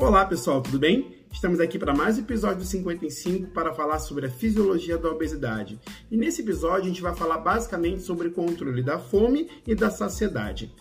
Olá pessoal, tudo bem? Estamos aqui para mais um episódio do 55 para falar sobre a fisiologia da obesidade. E nesse episódio a gente vai falar basicamente sobre o controle da fome e da saciedade.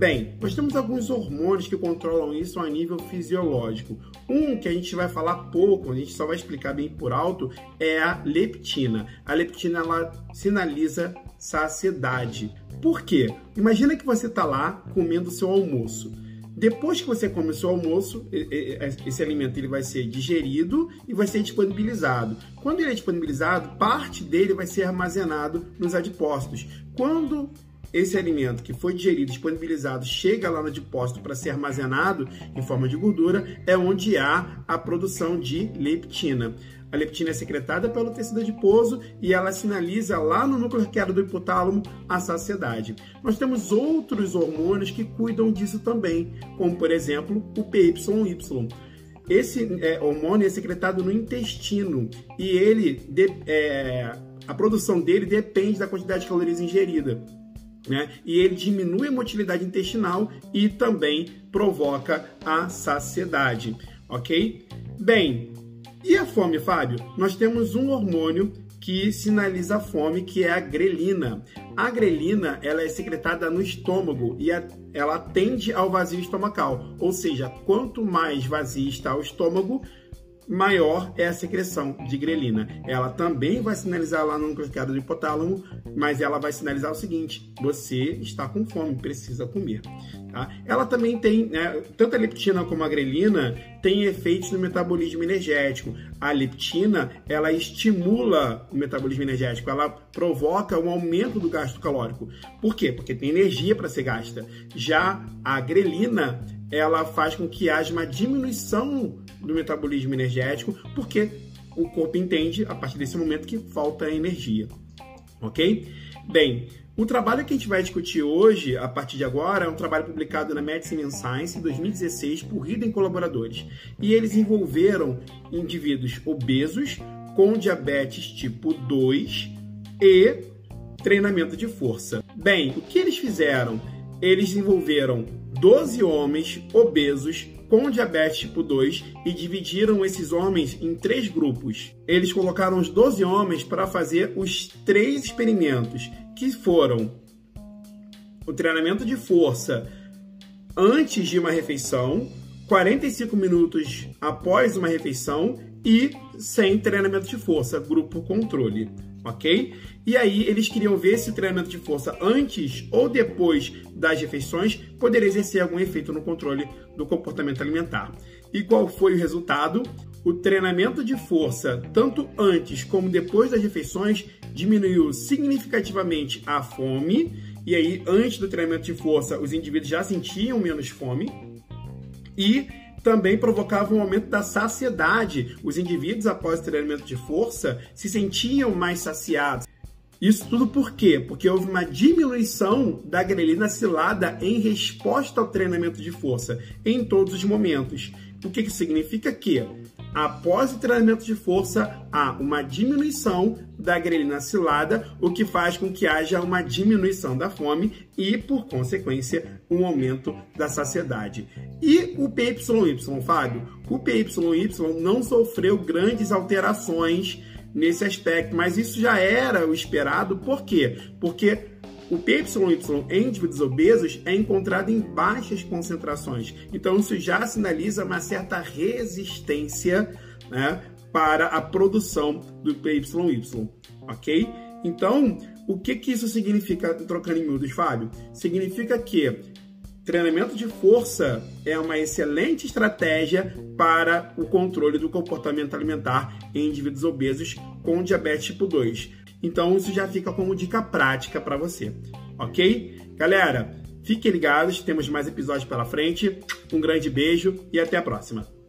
Bem, nós temos alguns hormônios que controlam isso a nível fisiológico. Um que a gente vai falar pouco, a gente só vai explicar bem por alto, é a leptina. A leptina ela sinaliza saciedade. Por quê? Imagina que você está lá comendo seu almoço. Depois que você come o seu almoço, esse alimento ele vai ser digerido e vai ser disponibilizado. Quando ele é disponibilizado, parte dele vai ser armazenado nos adipócitos. Quando esse alimento que foi digerido, disponibilizado, chega lá no depósito para ser armazenado em forma de gordura, é onde há a produção de leptina. A leptina é secretada pelo tecido adiposo e ela sinaliza lá no núcleo arqueado do hipotálamo a saciedade. Nós temos outros hormônios que cuidam disso também, como por exemplo o PYY. Esse é, hormônio é secretado no intestino e ele de, é, a produção dele depende da quantidade de calorias ingerida né? E ele diminui a motilidade intestinal e também provoca a saciedade, ok? Bem, e a fome, Fábio? Nós temos um hormônio que sinaliza a fome, que é a grelina. A grelina ela é secretada no estômago e ela tende ao vazio estomacal, ou seja, quanto mais vazio está o estômago, maior é a secreção de grelina. Ela também vai sinalizar lá no núcleo do hipotálamo, mas ela vai sinalizar o seguinte: você está com fome, precisa comer. Tá? Ela também tem, né, tanto a leptina como a grelina tem efeitos no metabolismo energético. A leptina, ela estimula o metabolismo energético, ela provoca um aumento do gasto calórico. Por quê? Porque tem energia para ser gasta. Já a grelina, ela faz com que haja uma diminuição do metabolismo energético, porque o corpo entende a partir desse momento que falta energia. Ok? Bem, o trabalho que a gente vai discutir hoje, a partir de agora, é um trabalho publicado na Medicine and Science em 2016 por Rida colaboradores. E eles envolveram indivíduos obesos com diabetes tipo 2 e treinamento de força. Bem, o que eles fizeram? Eles envolveram 12 homens obesos com diabetes tipo 2 e dividiram esses homens em três grupos. Eles colocaram os 12 homens para fazer os três experimentos, que foram o treinamento de força antes de uma refeição, 45 minutos após uma refeição e sem treinamento de força, grupo controle ok? E aí eles queriam ver se o treinamento de força antes ou depois das refeições poderia exercer algum efeito no controle do comportamento alimentar. E qual foi o resultado? O treinamento de força, tanto antes como depois das refeições, diminuiu significativamente a fome. E aí, antes do treinamento de força, os indivíduos já sentiam menos fome. E também provocava um aumento da saciedade. Os indivíduos, após o treinamento de força, se sentiam mais saciados. Isso tudo por quê? Porque houve uma diminuição da grelina cilada em resposta ao treinamento de força em todos os momentos. O que, que significa que após o treinamento de força, há uma diminuição da grelina cilada, o que faz com que haja uma diminuição da fome e, por consequência, um aumento da saciedade. E o PYY, Fábio? O PYY não sofreu grandes alterações nesse aspecto, mas isso já era o esperado, por quê? Porque o PYY em indivíduos obesos é encontrado em baixas concentrações. Então, isso já sinaliza uma certa resistência né, para a produção do PYY, ok? Então, o que, que isso significa, trocando em miúdos, Fábio? Significa que treinamento de força é uma excelente estratégia para o controle do comportamento alimentar em indivíduos obesos com diabetes tipo 2. Então isso já fica como dica prática para você, ok? Galera, fiquem ligados, temos mais episódios pela frente. Um grande beijo e até a próxima.